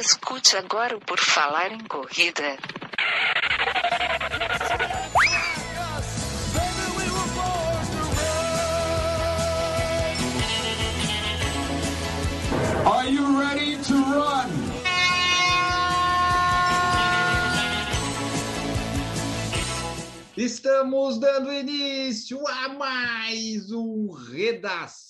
Escute agora o Por Falar em Corrida. Are you ready to run? Estamos dando início a mais um Redação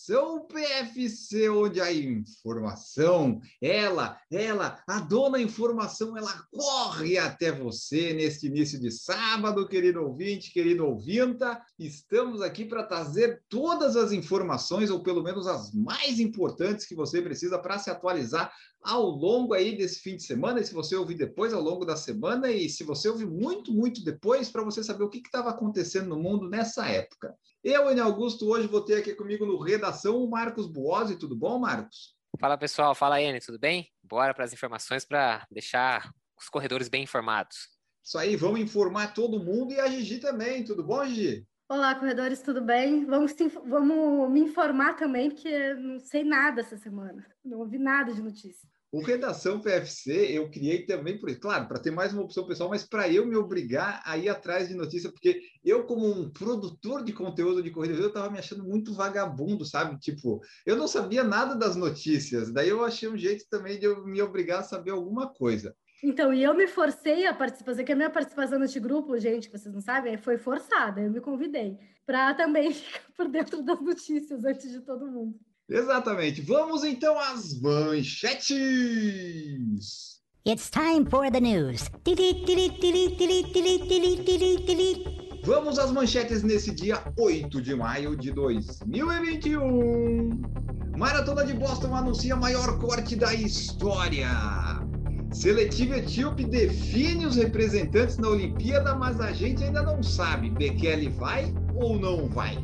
PFC, onde a informação, ela, ela, a dona informação, ela corre até você neste início de sábado, querido ouvinte, querido ouvinta. Estamos aqui para trazer todas as informações, ou pelo menos as mais importantes que você precisa para se atualizar ao longo aí desse fim de semana, e se você ouvir depois, ao longo da semana, e se você ouvir muito, muito depois, para você saber o que estava acontecendo no mundo nessa época. Eu, Enio Augusto, hoje vou ter aqui comigo no Redação o Marcos Buozzi. Tudo bom, Marcos? Fala, pessoal. Fala, Enio. Tudo bem? Bora para as informações para deixar os corredores bem informados. Isso aí, vamos informar todo mundo e a Gigi também. Tudo bom, Gigi? Olá, corredores, tudo bem? Vamos, vamos me informar também, porque não sei nada essa semana. Não ouvi nada de notícia. O Redação PFC eu criei também, por claro, para ter mais uma opção pessoal, mas para eu me obrigar a ir atrás de notícia, porque eu, como um produtor de conteúdo de corrida, eu estava me achando muito vagabundo, sabe? Tipo, eu não sabia nada das notícias, daí eu achei um jeito também de eu me obrigar a saber alguma coisa. Então, e eu me forcei a participar, que a minha participação neste grupo, gente, que vocês não sabem, foi forçada, eu me convidei para também ficar por dentro das notícias antes de todo mundo. Exatamente. Vamos então às manchetes. It's time for the news. Vamos às manchetes nesse dia 8 de maio de 2021. Maratona de Boston anuncia maior corte da história. Seletiva etíope define os representantes na Olimpíada, mas a gente ainda não sabe. Bekele vai ou não vai?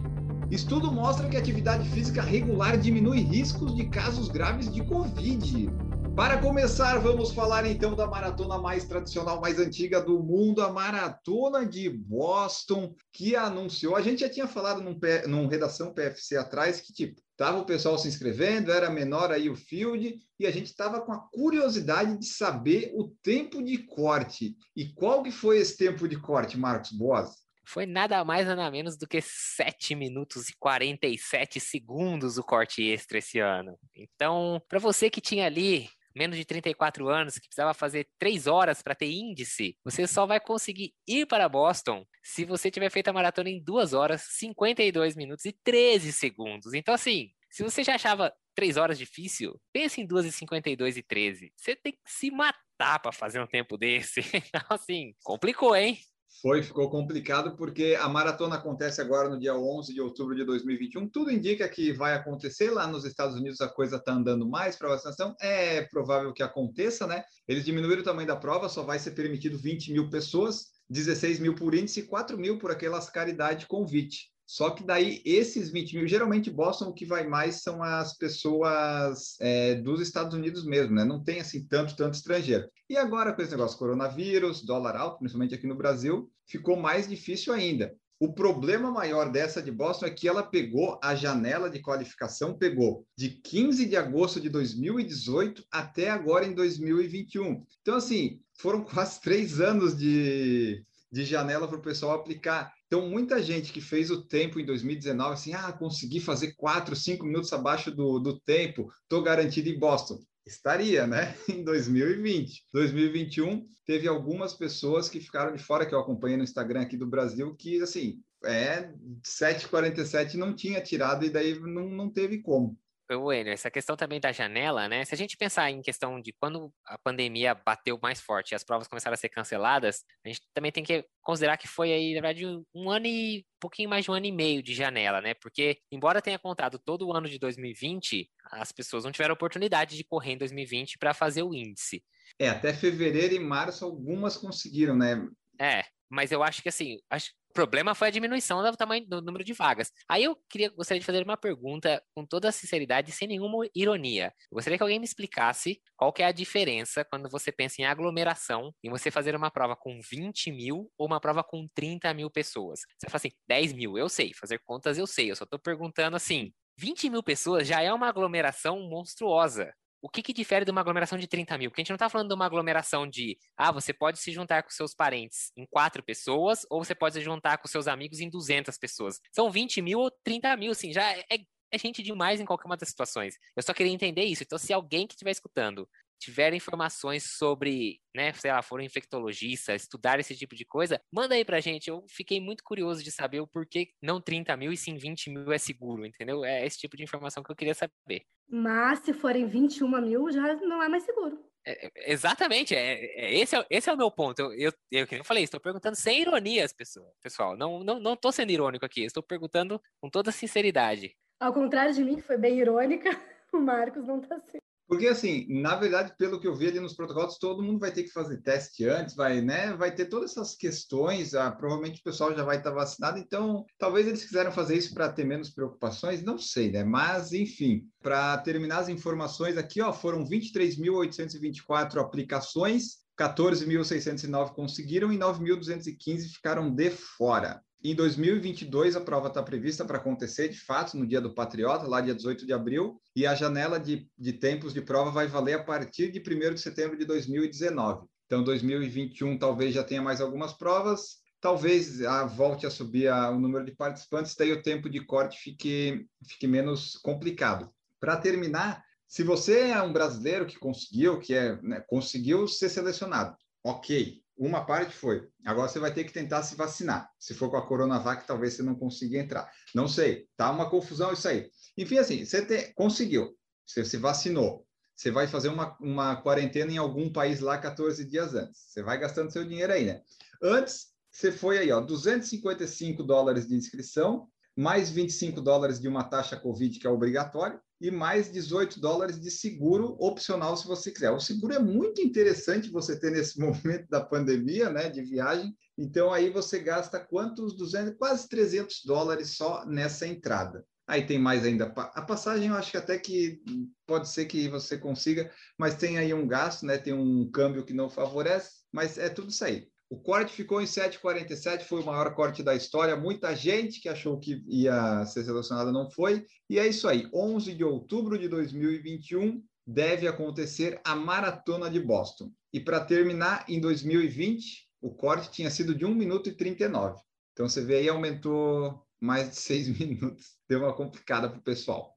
Estudo mostra que atividade física regular diminui riscos de casos graves de Covid. Para começar, vamos falar então da maratona mais tradicional, mais antiga do mundo, a Maratona de Boston, que anunciou. A gente já tinha falado num, num redação PFC atrás que, tipo, tava o pessoal se inscrevendo, era menor aí o field, e a gente estava com a curiosidade de saber o tempo de corte. E qual que foi esse tempo de corte, Marcos Boas? Foi nada mais nada menos do que 7 minutos e 47 segundos o corte extra esse ano. Então, para você que tinha ali menos de 34 anos, que precisava fazer 3 horas para ter índice, você só vai conseguir ir para Boston se você tiver feito a maratona em 2 horas, 52 minutos e 13 segundos. Então, assim, se você já achava 3 horas difícil, pense em 2 e 52 e 13. Você tem que se matar para fazer um tempo desse. Então, assim, complicou, hein? Foi, ficou complicado porque a maratona acontece agora no dia 11 de outubro de 2021. Tudo indica que vai acontecer lá nos Estados Unidos, a coisa está andando mais para vacinação. É provável que aconteça, né? Eles diminuíram o tamanho da prova, só vai ser permitido 20 mil pessoas, 16 mil por índice e 4 mil por aquelas caridade convite. Só que daí esses 20 mil, geralmente Boston o que vai mais são as pessoas é, dos Estados Unidos mesmo, né? Não tem assim tanto, tanto estrangeiro. E agora com esse negócio coronavírus, dólar alto, principalmente aqui no Brasil, ficou mais difícil ainda. O problema maior dessa de Boston é que ela pegou a janela de qualificação, pegou de 15 de agosto de 2018 até agora em 2021. Então, assim, foram quase três anos de, de janela para o pessoal aplicar. Então, muita gente que fez o tempo em 2019, assim, ah, consegui fazer quatro, cinco minutos abaixo do, do tempo, estou garantido em Boston. Estaria, né? Em 2020. 2021, teve algumas pessoas que ficaram de fora, que eu acompanhei no Instagram aqui do Brasil, que, assim, é 7,47 não tinha tirado e daí não, não teve como. Bueno, essa questão também da janela, né? Se a gente pensar em questão de quando a pandemia bateu mais forte e as provas começaram a ser canceladas, a gente também tem que considerar que foi aí, na verdade, um ano e um pouquinho mais de um ano e meio de janela, né? Porque, embora tenha contado todo o ano de 2020, as pessoas não tiveram oportunidade de correr em 2020 para fazer o índice. É, até fevereiro e março algumas conseguiram, né? É, mas eu acho que assim, acho, problema foi a diminuição do tamanho do número de vagas. Aí eu queria gostaria de fazer uma pergunta com toda a sinceridade, sem nenhuma ironia. Eu gostaria que alguém me explicasse qual que é a diferença quando você pensa em aglomeração em você fazer uma prova com 20 mil ou uma prova com 30 mil pessoas. Você fala assim, 10 mil, eu sei, fazer contas eu sei, eu só estou perguntando assim, 20 mil pessoas já é uma aglomeração monstruosa. O que, que difere de uma aglomeração de 30 mil? Porque a gente não está falando de uma aglomeração de, ah, você pode se juntar com seus parentes em quatro pessoas, ou você pode se juntar com seus amigos em 200 pessoas. São 20 mil ou 30 mil, assim, já é, é gente demais em qualquer uma das situações. Eu só queria entender isso. Então, se alguém que estiver escutando tiver informações sobre, né, sei lá, foram infectologistas, estudar esse tipo de coisa, manda aí pra gente. Eu fiquei muito curioso de saber o porquê não 30 mil e sim 20 mil é seguro, entendeu? É esse tipo de informação que eu queria saber. Mas se forem 21 mil, já não é mais seguro. É, é exatamente, é, é, esse, é, esse é o meu ponto. Eu, eu, eu, eu falei, estou perguntando sem ironias, pessoal. pessoal. Não, não, não tô sendo irônico aqui, estou perguntando com toda sinceridade. Ao contrário de mim, que foi bem irônica, o Marcos não está sendo. Porque, assim, na verdade, pelo que eu vi ali nos protocolos, todo mundo vai ter que fazer teste antes, vai, né? Vai ter todas essas questões, ah, provavelmente o pessoal já vai estar vacinado, então talvez eles quiseram fazer isso para ter menos preocupações, não sei, né? Mas, enfim, para terminar as informações aqui, ó, foram 23.824 aplicações, 14.609 conseguiram e 9.215 ficaram de fora. Em 2022, a prova está prevista para acontecer, de fato, no dia do Patriota, lá dia 18 de abril, e a janela de, de tempos de prova vai valer a partir de 1 de setembro de 2019. Então, 2021 talvez já tenha mais algumas provas, talvez a, volte a subir a, o número de participantes, daí o tempo de corte fique, fique menos complicado. Para terminar, se você é um brasileiro que conseguiu, que é, né, conseguiu ser selecionado, ok, uma parte foi. Agora você vai ter que tentar se vacinar. Se for com a Coronavac, talvez você não consiga entrar. Não sei. Tá uma confusão isso aí. Enfim, assim, você te, conseguiu. Você se vacinou. Você vai fazer uma, uma quarentena em algum país lá 14 dias antes. Você vai gastando seu dinheiro aí, né? Antes, você foi aí, ó, 255 dólares de inscrição, mais 25 dólares de uma taxa Covid que é obrigatório, e mais 18 dólares de seguro opcional se você quiser. O seguro é muito interessante você ter nesse momento da pandemia, né, de viagem. Então aí você gasta quantos 200, quase 300 dólares só nessa entrada. Aí tem mais ainda. A passagem eu acho que até que pode ser que você consiga, mas tem aí um gasto, né? Tem um câmbio que não favorece, mas é tudo isso aí. O corte ficou em 7,47, foi o maior corte da história. Muita gente que achou que ia ser selecionada não foi. E é isso aí. 11 de outubro de 2021 deve acontecer a Maratona de Boston. E para terminar, em 2020, o corte tinha sido de 1 minuto e 39. Então você vê aí, aumentou mais de 6 minutos. Deu uma complicada para o pessoal.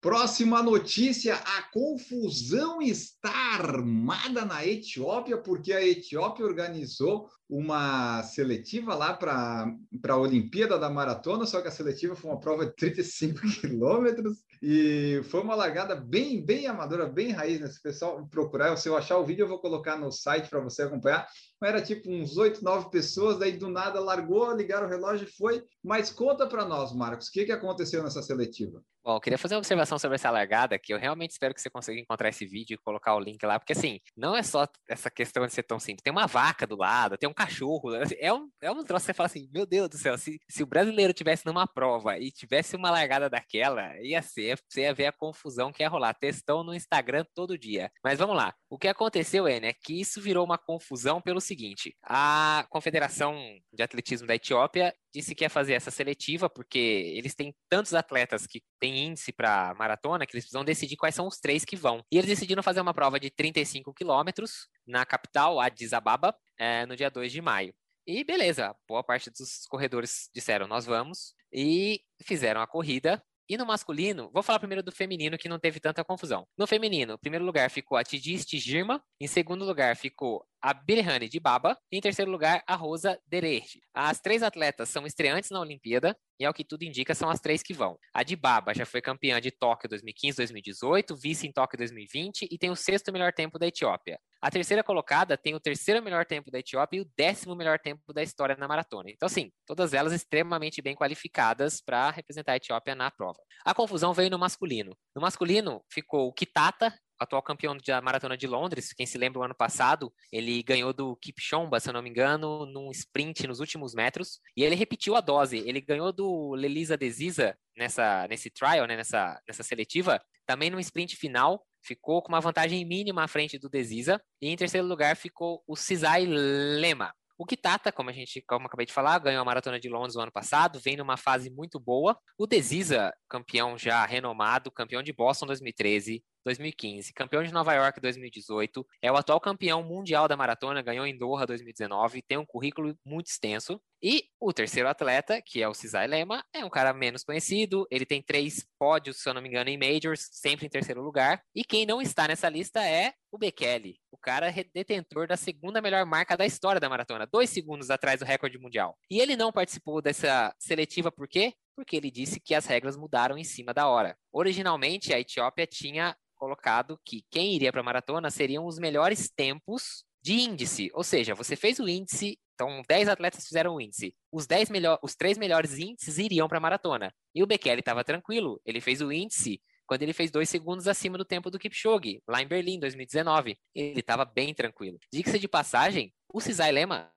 Próxima notícia: a confusão está armada na Etiópia, porque a Etiópia organizou uma seletiva lá para a Olimpíada da Maratona, só que a seletiva foi uma prova de 35 quilômetros e foi uma largada bem, bem amadora, bem raiz, né? Se o pessoal procurar, se eu achar o vídeo, eu vou colocar no site para você acompanhar. Era tipo uns oito, nove pessoas, daí do nada largou, ligaram o relógio e foi. Mas conta para nós, Marcos, o que, que aconteceu nessa seletiva? Bom, eu queria fazer uma observação sobre essa largada, que eu realmente espero que você consiga encontrar esse vídeo e colocar o link lá, porque assim, não é só essa questão de ser tão simples. Tem uma vaca do lado, tem um cachorro. Né? É um, é um troço que você fala assim, meu Deus do céu, se, se o brasileiro tivesse numa prova e tivesse uma largada daquela, ia ser, você ia ver a confusão que ia rolar. Textão no Instagram todo dia. Mas vamos lá. O que aconteceu é, né, que isso virou uma confusão pelo seguinte: a Confederação de Atletismo da Etiópia disse que ia fazer essa seletiva, porque eles têm tantos atletas que têm índice para maratona que eles precisam decidir quais são os três que vão. E eles decidiram fazer uma prova de 35 quilômetros na capital, Addis Ababa, é, no dia 2 de maio. E beleza, boa parte dos corredores disseram nós vamos e fizeram a corrida. E no masculino, vou falar primeiro do feminino, que não teve tanta confusão. No feminino, em primeiro lugar ficou a Tidiste Girma, em segundo lugar ficou a Birhane de Baba e em terceiro lugar a Rosa Dererge. As três atletas são estreantes na Olimpíada e ao que tudo indica são as três que vão. A de Baba já foi campeã de Tóquio 2015-2018, vice em Tóquio 2020 e tem o sexto melhor tempo da Etiópia. A terceira colocada tem o terceiro melhor tempo da Etiópia e o décimo melhor tempo da história na maratona. Então, assim, todas elas extremamente bem qualificadas para representar a Etiópia na prova. A confusão veio no masculino. No masculino ficou o Kitata, atual campeão da Maratona de Londres, quem se lembra o ano passado, ele ganhou do Kipchomba, se eu não me engano, num sprint nos últimos metros, e ele repetiu a dose, ele ganhou do Lelisa Desisa nessa, nesse trial, né, nessa, nessa seletiva, também no sprint final, ficou com uma vantagem mínima à frente do Desisa, e em terceiro lugar ficou o Cisai Lema. O Kitata, como a gente, como acabei de falar, ganhou a maratona de Londres no ano passado, vem numa fase muito boa. O Desisa, campeão já renomado, campeão de Boston 2013, 2015, campeão de Nova York 2018, é o atual campeão mundial da maratona, ganhou em Doha 2019, tem um currículo muito extenso. E o terceiro atleta, que é o Cisai Lema, é um cara menos conhecido, ele tem três pódios, se eu não me engano, em Majors, sempre em terceiro lugar. E quem não está nessa lista é o Bekele, o cara detentor da segunda melhor marca da história da maratona, dois segundos atrás do recorde mundial. E ele não participou dessa seletiva por quê? Porque ele disse que as regras mudaram em cima da hora. Originalmente, a Etiópia tinha colocado que quem iria para a maratona seriam os melhores tempos de índice, ou seja, você fez o índice, então 10 atletas fizeram o índice. Os 10 melhor, os três melhores índices iriam para a maratona. E o Bekele estava tranquilo, ele fez o índice quando ele fez dois segundos acima do tempo do Kipchoge, lá em Berlim, 2019. Ele estava bem tranquilo. Diga-se de passagem, o Cisai Lema,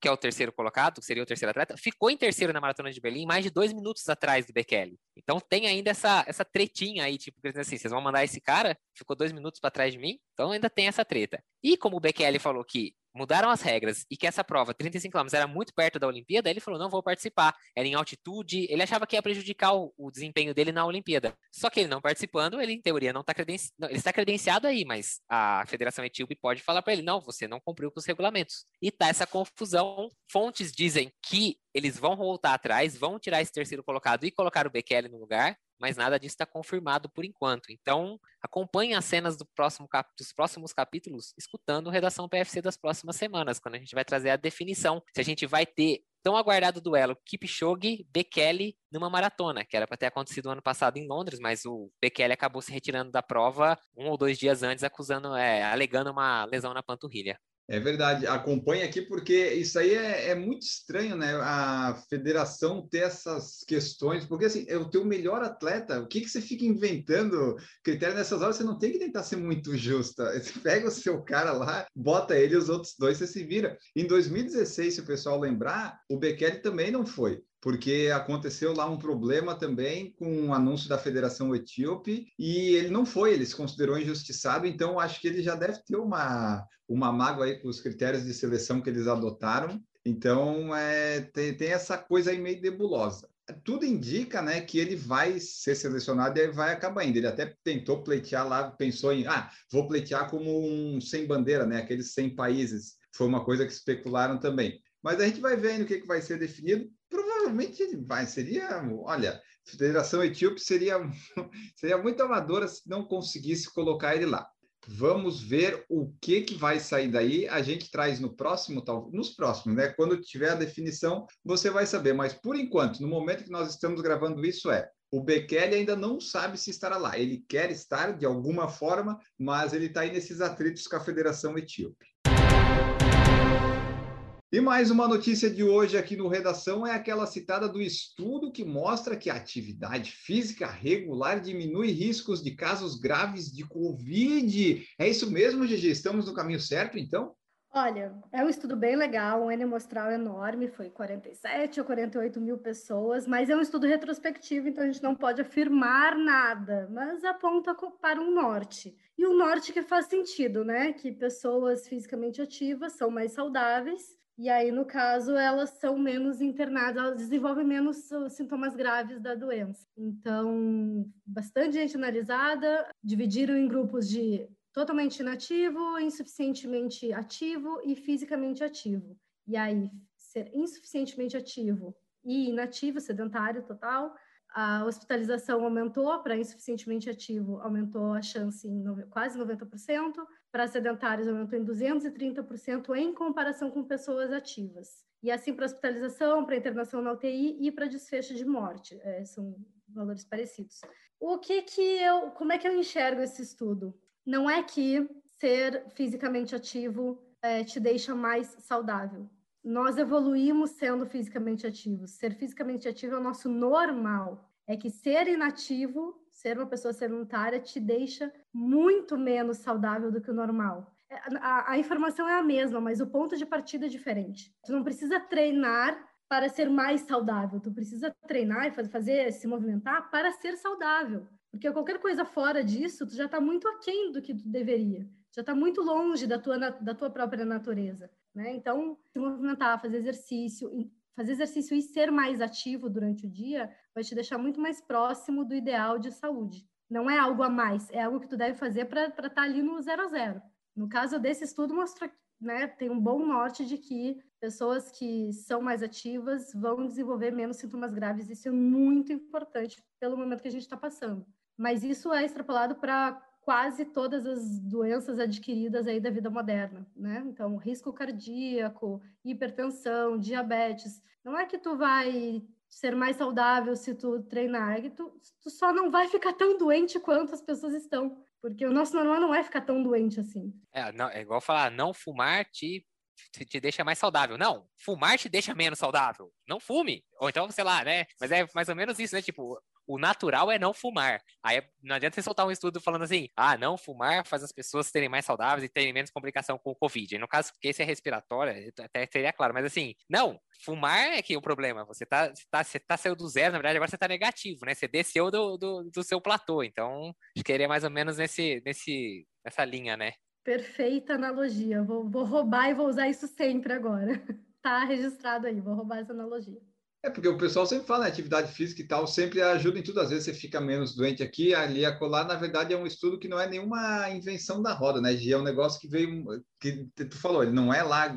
que é o terceiro colocado, que seria o terceiro atleta, ficou em terceiro na Maratona de Berlim, mais de dois minutos atrás do Bekele. Então tem ainda essa, essa tretinha aí, tipo, assim, vocês vão mandar esse cara, ficou dois minutos para trás de mim, então ainda tem essa treta. E como o Bekele falou que mudaram as regras e que essa prova, 35 km, era muito perto da Olimpíada, ele falou: não vou participar. Era em altitude, ele achava que ia prejudicar o, o desempenho dele na Olimpíada. Só que ele não participando, ele, em teoria, não está credenci... ele está credenciado aí, mas a Federação Etíope pode falar para ele: não, você não cumpriu com os regulamentos. E tá essa confusão. Fontes dizem que eles vão voltar atrás, vão tirar esse terceiro colocado e colocar o Bekele no lugar mas nada disso está confirmado por enquanto. Então, acompanhe as cenas do próximo cap... dos próximos capítulos, escutando Redação PFC das próximas semanas, quando a gente vai trazer a definição se a gente vai ter tão aguardado duelo Kipchoge, Bekele numa maratona, que era para ter acontecido no ano passado em Londres, mas o Bekele acabou se retirando da prova um ou dois dias antes, acusando, é, alegando uma lesão na panturrilha. É verdade, acompanha aqui porque isso aí é, é, muito estranho, né? A federação ter essas questões, porque assim, é o teu melhor atleta, o que, que você fica inventando critério nessas horas? Você não tem que tentar ser muito justa. Você pega o seu cara lá, bota ele os outros dois, você se vira. Em 2016, se o pessoal lembrar, o Bekele também não foi porque aconteceu lá um problema também com o um anúncio da Federação Etíope e ele não foi, ele se considerou injustiçado, então acho que ele já deve ter uma, uma mágoa aí com os critérios de seleção que eles adotaram. Então é, tem, tem essa coisa aí meio nebulosa. Tudo indica né, que ele vai ser selecionado e vai acabar indo. Ele até tentou pleitear lá, pensou em, ah, vou pleitear como um sem bandeira, né, aqueles 100 países. Foi uma coisa que especularam também. Mas a gente vai vendo o que, que vai ser definido provavelmente ele vai. Seria, olha, a Federação Etíope seria, seria muito amadora se não conseguisse colocar ele lá. Vamos ver o que, que vai sair daí. A gente traz no próximo, tal, nos próximos, né? Quando tiver a definição, você vai saber. Mas por enquanto, no momento que nós estamos gravando isso, é o Bekele ainda não sabe se estará lá. Ele quer estar de alguma forma, mas ele está aí nesses atritos com a Federação Etíope. E mais uma notícia de hoje aqui no Redação é aquela citada do estudo que mostra que a atividade física regular diminui riscos de casos graves de Covid. É isso mesmo, Gigi? Estamos no caminho certo, então? Olha, é um estudo bem legal, um N amostral enorme, foi 47 ou 48 mil pessoas, mas é um estudo retrospectivo, então a gente não pode afirmar nada, mas aponta para um norte. E um norte que faz sentido, né? Que pessoas fisicamente ativas são mais saudáveis e aí, no caso, elas são menos internadas, elas desenvolvem menos sintomas graves da doença. Então, bastante gente analisada, dividiram em grupos de totalmente inativo, insuficientemente ativo e fisicamente ativo. E aí, ser insuficientemente ativo e inativo, sedentário total, a hospitalização aumentou para insuficientemente ativo, aumentou a chance em quase 90%, para sedentários aumentou em 230% em comparação com pessoas ativas. E assim para hospitalização, para internação na UTI e para desfecho de morte, é, são valores parecidos. O que que eu, como é que eu enxergo esse estudo? Não é que ser fisicamente ativo é, te deixa mais saudável nós evoluímos sendo fisicamente ativos. Ser fisicamente ativo é o nosso normal. É que ser inativo, ser uma pessoa sedentária, te deixa muito menos saudável do que o normal. É, a, a, informação é a mesma, mas o ponto de partida é diferente. Tu não precisa treinar para ser mais saudável, tu precisa treinar e fazer se movimentar para ser saudável. Porque qualquer coisa fora disso, tu já está muito aquém do que tu deveria já está muito longe da tua, da tua própria natureza. né? Então, se movimentar, fazer exercício, fazer exercício e ser mais ativo durante o dia vai te deixar muito mais próximo do ideal de saúde. Não é algo a mais, é algo que tu deve fazer para estar tá ali no zero a zero. No caso desse estudo, mostra, né, tem um bom norte de que pessoas que são mais ativas vão desenvolver menos sintomas graves. Isso é muito importante pelo momento que a gente está passando. Mas isso é extrapolado para quase todas as doenças adquiridas aí da vida moderna, né? Então, risco cardíaco, hipertensão, diabetes. Não é que tu vai ser mais saudável se tu treinar, é que tu, tu só não vai ficar tão doente quanto as pessoas estão. Porque o nosso normal não é ficar tão doente assim. É, não, é igual falar, não fumar te, te, te, deixa mais saudável. Não, fumar te deixa menos saudável. Não fume. Ou então, sei lá, né? Mas é mais ou menos isso, né? Tipo, o natural é não fumar. Aí não adianta você soltar um estudo falando assim, ah, não fumar faz as pessoas serem mais saudáveis e terem menos complicação com o Covid. No caso, porque esse é respiratório, até seria claro, mas assim, não, fumar é que é o problema. Você tá, você tá, você tá do zero, na verdade, agora você tá negativo, né? Você desceu do, do, do seu platô. Então, acho que seria mais ou menos nesse, nesse, nessa linha, né? Perfeita analogia. Vou, vou roubar e vou usar isso sempre agora. Tá registrado aí, vou roubar essa analogia. É porque o pessoal sempre fala, né, atividade física e tal, sempre ajuda em tudo. Às vezes você fica menos doente aqui, ali, acolá. Na verdade, é um estudo que não é nenhuma invenção da roda, né? É um negócio que veio, que tu falou, ele não é lá,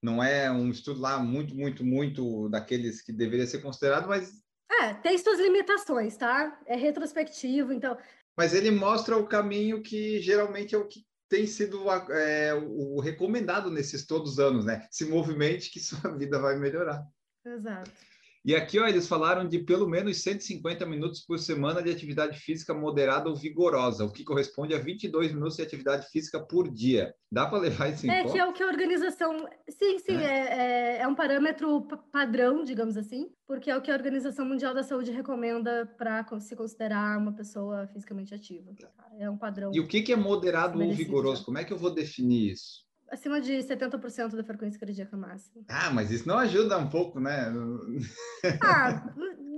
não é um estudo lá muito, muito, muito daqueles que deveria ser considerado, mas. É, tem suas limitações, tá? É retrospectivo, então. Mas ele mostra o caminho que geralmente é o que tem sido é, o recomendado nesses todos os anos, né? Se movimente que sua vida vai melhorar. Exato. E aqui, ó, eles falaram de pelo menos 150 minutos por semana de atividade física moderada ou vigorosa, o que corresponde a 22 minutos de atividade física por dia. Dá para levar isso em é, conta? É que é o que a organização... Sim, sim, é. É, é, é um parâmetro padrão, digamos assim, porque é o que a Organização Mundial da Saúde recomenda para se considerar uma pessoa fisicamente ativa. Tá? É um padrão. E o que, que é moderado ou vigoroso? Como é que eu vou definir isso? Acima de 70% da frequência cardíaca máxima. Ah, mas isso não ajuda um pouco, né? ah,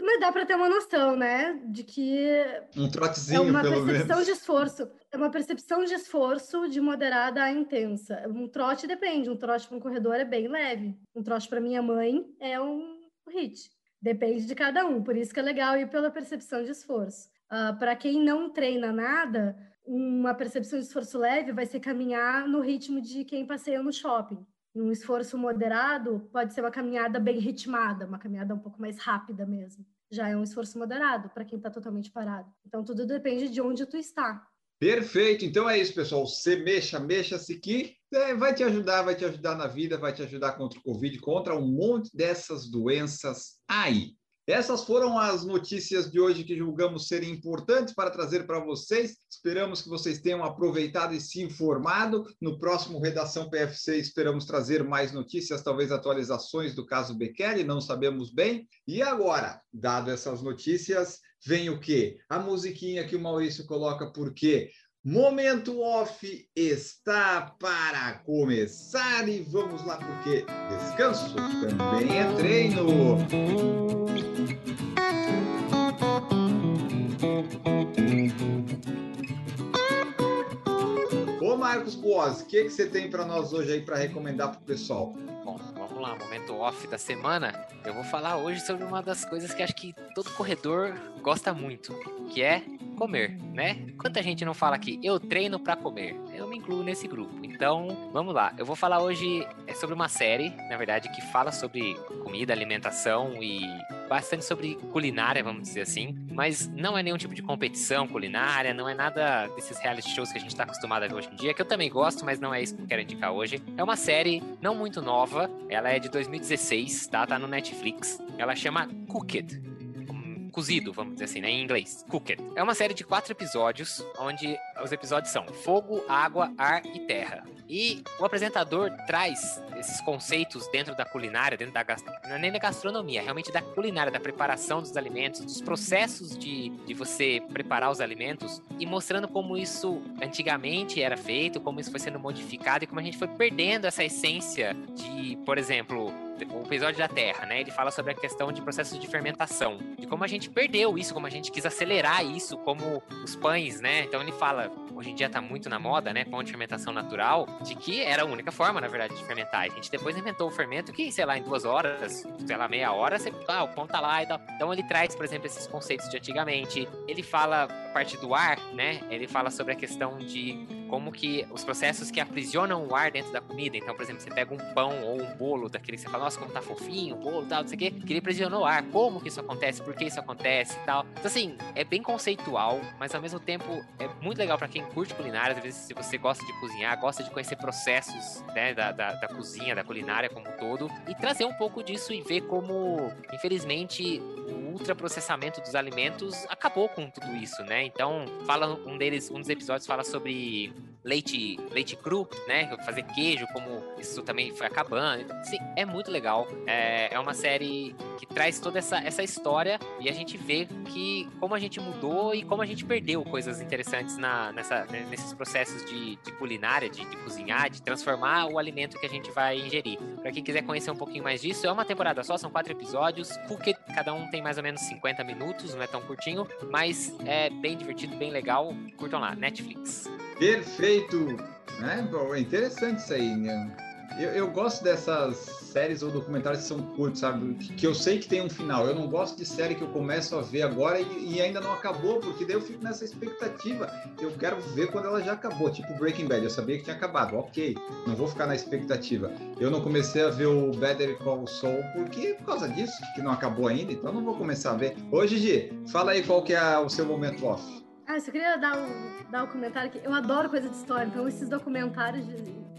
mas dá para ter uma noção, né? De que. Um trotezinho, é uma percepção menos. de esforço. É uma percepção de esforço de moderada a intensa. Um trote depende. Um trote para um corredor é bem leve. Um trote para minha mãe é um hit. Depende de cada um. Por isso que é legal ir pela percepção de esforço. Uh, para quem não treina nada, uma percepção de esforço leve vai ser caminhar no ritmo de quem passeia no shopping. Um esforço moderado pode ser uma caminhada bem ritmada, uma caminhada um pouco mais rápida mesmo. Já é um esforço moderado para quem está totalmente parado. Então tudo depende de onde tu está. Perfeito. Então é isso, pessoal. Se mexa, mexa-se que é, vai te ajudar, vai te ajudar na vida, vai te ajudar contra o Covid, contra um monte dessas doenças aí. Essas foram as notícias de hoje que julgamos serem importantes para trazer para vocês. Esperamos que vocês tenham aproveitado e se informado. No próximo Redação PFC, esperamos trazer mais notícias, talvez atualizações do caso Bekele, não sabemos bem. E agora, dado essas notícias, vem o quê? A musiquinha que o Maurício coloca, porque Momento off está para começar e vamos lá porque descanso também é treino. Marcos Boas, o que, que você tem para nós hoje aí para recomendar para o pessoal? Bom, vamos lá, momento off da semana. Eu vou falar hoje sobre uma das coisas que acho que todo corredor gosta muito, que é comer, né? Quanta gente não fala aqui, eu treino para comer? Eu me incluo nesse grupo. Então, vamos lá. Eu vou falar hoje é sobre uma série, na verdade, que fala sobre comida, alimentação e bastante sobre culinária, vamos dizer assim. Mas não é nenhum tipo de competição culinária, não é nada desses reality shows que a gente está acostumado a ver hoje em dia, que eu também gosto, mas não é isso que eu quero indicar hoje. É uma série não muito nova, ela é de 2016, tá? Tá no Netflix. Ela chama Cooked cozido, vamos dizer assim, né, em inglês, cooked. É uma série de quatro episódios, onde os episódios são fogo, água, ar e terra. E o apresentador traz esses conceitos dentro da culinária, dentro da não é nem da gastronomia, é realmente da culinária, da preparação dos alimentos, dos processos de, de você preparar os alimentos e mostrando como isso antigamente era feito, como isso foi sendo modificado e como a gente foi perdendo essa essência de, por exemplo, o episódio da Terra, né? Ele fala sobre a questão de processos de fermentação, de como a gente perdeu isso, como a gente quis acelerar isso, como os pães, né? Então ele fala, hoje em dia tá muito na moda, né? Pão de fermentação natural, de que era a única forma, na verdade, de fermentar. A gente depois inventou o fermento que, sei lá, em duas horas, sei lá, meia hora, você, ah, o pão tá lá e tal. Então ele traz, por exemplo, esses conceitos de antigamente. Ele fala parte do ar, né? Ele fala sobre a questão de como que os processos que aprisionam o ar dentro da comida. Então, por exemplo, você pega um pão ou um bolo daquele que você fala, nossa, como tá fofinho, bolo tal, não sei o quê, que ele aprisionou o ar. Como que isso acontece? Por que isso acontece e tal. Então, assim, é bem conceitual, mas ao mesmo tempo é muito legal para quem curte culinária. Às vezes, se você gosta de cozinhar, gosta de conhecer processos né, da, da, da cozinha, da culinária como um todo, e trazer um pouco disso e ver como, infelizmente, ultraprocessamento dos alimentos acabou com tudo isso, né? Então, fala um deles, um dos episódios fala sobre leite, leite cru, né? Fazer queijo, como isso também foi acabando. Sim, é muito legal. É, é uma série que traz toda essa, essa história e a gente vê que como a gente mudou e como a gente perdeu coisas interessantes na, nessa, nesses processos de, de culinária, de, de, cozinhar, de transformar o alimento que a gente vai ingerir. Para quem quiser conhecer um pouquinho mais disso, é uma temporada só, são quatro episódios, porque cada um tem mais ou menos 50 minutos, não é tão curtinho, mas é bem divertido, bem legal. Curtam lá, Netflix. Perfeito! Né? É interessante isso aí, né? Eu, eu, gosto dessas séries ou documentários que são curtos, sabe? Que, que, eu sei que tem um final. Eu não gosto de série que eu começo a ver agora e, e, ainda não acabou, porque daí eu fico nessa expectativa. Eu quero ver quando ela já acabou. Tipo Breaking Bad, eu sabia que tinha acabado. Ok, não vou ficar na expectativa. Eu não comecei a ver o Better Call Saul porque por causa disso, que não acabou ainda, então não vou começar a ver. Ô Gigi, fala aí qual que é o seu momento off. Ah, só queria dar um, dar um comentário que eu adoro coisa de história, então esses documentários de,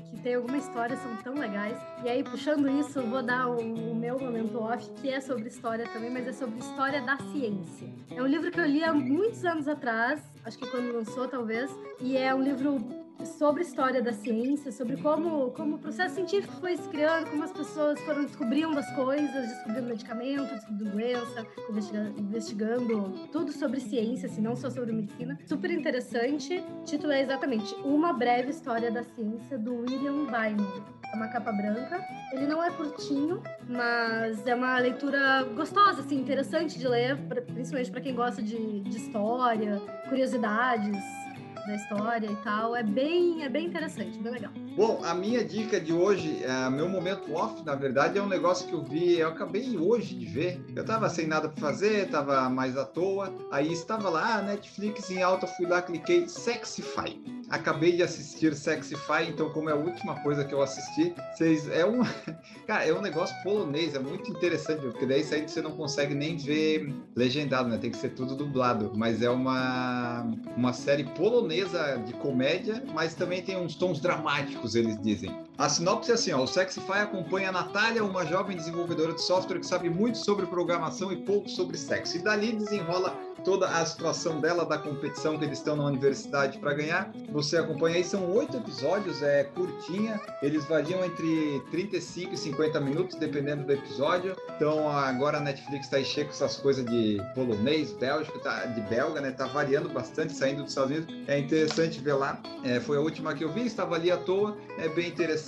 que tem alguma história são tão legais. E aí, puxando isso, vou dar o, o, meu momento off, que é sobre história também, mas é sobre história da ciência. É um livro que eu li há muitos anos atrás, acho que quando lançou, talvez, e é um livro sobre história da ciência, sobre como, como o processo científico foi se criando, como as pessoas foram descobrindo as coisas, descobrindo medicamento, descobrindo doença, investigando, investigando tudo sobre ciência, assim, não só sobre medicina. Super interessante. O título é exatamente Uma Breve História da Ciência, do William Bynon. É uma capa branca. Ele não é curtinho, mas é uma leitura gostosa, assim, interessante de ler, principalmente para quem gosta de, de história, curiosidades da história e tal. É bem, é bem interessante, bem legal. Bom, a minha dica de hoje, é, meu momento off, na verdade, é um negócio que eu vi, eu acabei hoje de ver. Eu tava sem nada para fazer, tava mais à toa. Aí estava lá, ah, Netflix em alta, fui lá, cliquei Sexify. Acabei de assistir Sexify, então como é a última coisa que eu assisti, vocês é um, cara, é um negócio polonês, é muito interessante, porque daí isso aí você não consegue nem ver legendado, né? Tem que ser tudo dublado, mas é uma uma série polonesa de comédia, mas também tem uns tons dramáticos, eles dizem. A sinopse é assim, ó, o Sexify acompanha a Natália, uma jovem desenvolvedora de software que sabe muito sobre programação e pouco sobre sexo. E dali desenrola toda a situação dela, da competição que eles estão na universidade para ganhar. Você acompanha aí, são oito episódios, é curtinha, eles variam entre 35 e 50 minutos, dependendo do episódio. Então agora a Netflix está cheia com essas coisas de polonês, bélgico, tá, de belga, né? Tá variando bastante, saindo dos Estados Unidos. É interessante ver lá. É, foi a última que eu vi, estava ali à toa, é bem interessante.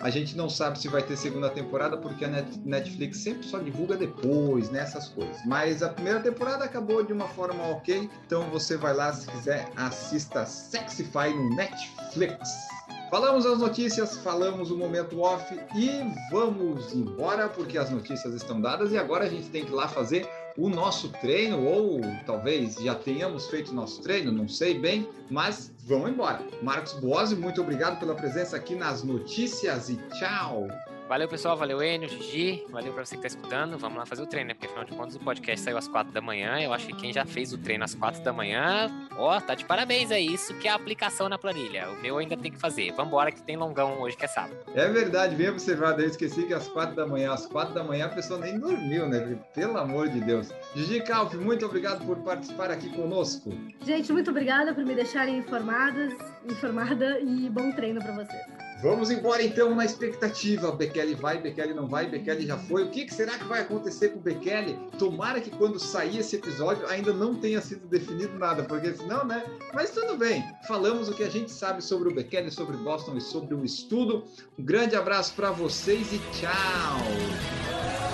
A gente não sabe se vai ter segunda temporada, porque a Netflix sempre só divulga depois, nessas né, coisas. Mas a primeira temporada acabou de uma forma ok, então você vai lá, se quiser, assista Sexify no Netflix. Falamos as notícias, falamos o momento off e vamos embora porque as notícias estão dadas e agora a gente tem que ir lá fazer o nosso treino, ou talvez já tenhamos feito nosso treino, não sei bem, mas vamos embora. Marcos Boazzi, muito obrigado pela presença aqui nas notícias e tchau! Valeu, pessoal. Valeu, Enio, Gigi. Valeu pra você que tá escutando. Vamos lá fazer o treino, né? Porque afinal de contas o podcast saiu às quatro da manhã. Eu acho que quem já fez o treino às quatro da manhã, ó, tá de parabéns. É isso que é a aplicação na planilha. O meu ainda tem que fazer. Vambora que tem longão hoje que é sábado. É verdade, bem observado. Eu esqueci que às quatro da manhã, às quatro da manhã a pessoa nem dormiu, né? Pelo amor de Deus. Gigi Calf, muito obrigado por participar aqui conosco. Gente, muito obrigada por me deixarem informadas, informada e bom treino para vocês. Vamos embora então na expectativa. Bekele vai, Bekele não vai, Bekele já foi. O que, que será que vai acontecer com o Bekele? Tomara que quando sair esse episódio ainda não tenha sido definido nada, porque senão, né? Mas tudo bem. Falamos o que a gente sabe sobre o Bekele, sobre Boston e sobre o estudo. Um grande abraço para vocês e tchau.